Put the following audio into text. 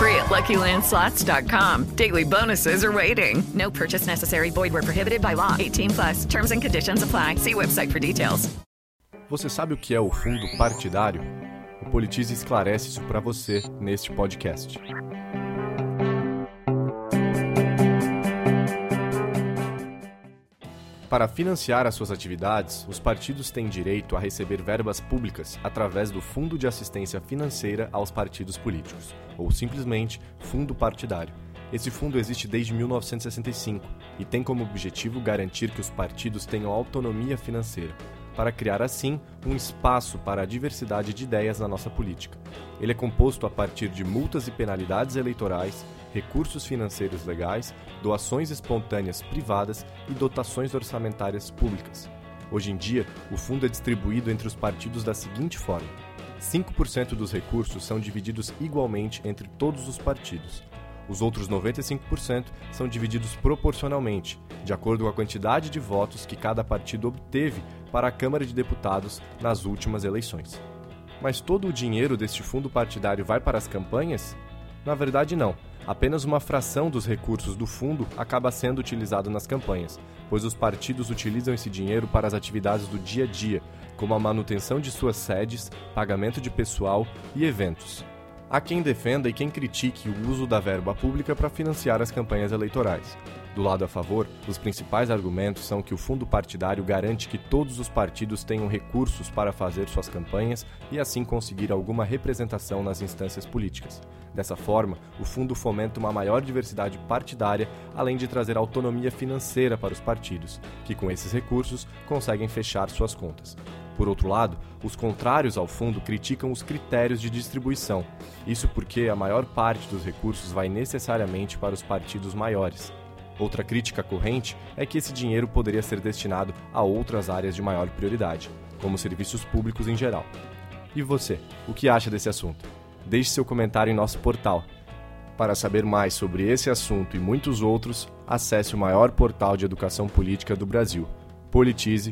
Free at LuckyLandSlots.com. Daily bonuses are waiting. No purchase necessary. Void where prohibited by law. 18 plus. Terms and conditions apply. See website for details. Você sabe o que é o fundo partidário? O Politize esclarece isso para você neste podcast. Para financiar as suas atividades, os partidos têm direito a receber verbas públicas através do Fundo de Assistência Financeira aos Partidos Políticos, ou simplesmente Fundo Partidário. Esse fundo existe desde 1965 e tem como objetivo garantir que os partidos tenham autonomia financeira, para criar assim um espaço para a diversidade de ideias na nossa política. Ele é composto a partir de multas e penalidades eleitorais, recursos financeiros legais, doações espontâneas privadas e dotações orçamentárias públicas. Hoje em dia, o fundo é distribuído entre os partidos da seguinte forma: 5% dos recursos são divididos igualmente entre todos os partidos. Os outros 95% são divididos proporcionalmente, de acordo com a quantidade de votos que cada partido obteve para a Câmara de Deputados nas últimas eleições. Mas todo o dinheiro deste fundo partidário vai para as campanhas? Na verdade, não. Apenas uma fração dos recursos do fundo acaba sendo utilizado nas campanhas, pois os partidos utilizam esse dinheiro para as atividades do dia a dia, como a manutenção de suas sedes, pagamento de pessoal e eventos. Há quem defenda e quem critique o uso da verba pública para financiar as campanhas eleitorais. Do lado a favor, os principais argumentos são que o fundo partidário garante que todos os partidos tenham recursos para fazer suas campanhas e assim conseguir alguma representação nas instâncias políticas. Dessa forma, o fundo fomenta uma maior diversidade partidária, além de trazer autonomia financeira para os partidos, que com esses recursos conseguem fechar suas contas. Por outro lado, os contrários ao fundo criticam os critérios de distribuição. Isso porque a maior parte dos recursos vai necessariamente para os partidos maiores. Outra crítica corrente é que esse dinheiro poderia ser destinado a outras áreas de maior prioridade, como serviços públicos em geral. E você, o que acha desse assunto? Deixe seu comentário em nosso portal. Para saber mais sobre esse assunto e muitos outros, acesse o maior portal de educação política do Brasil, politize.com.br.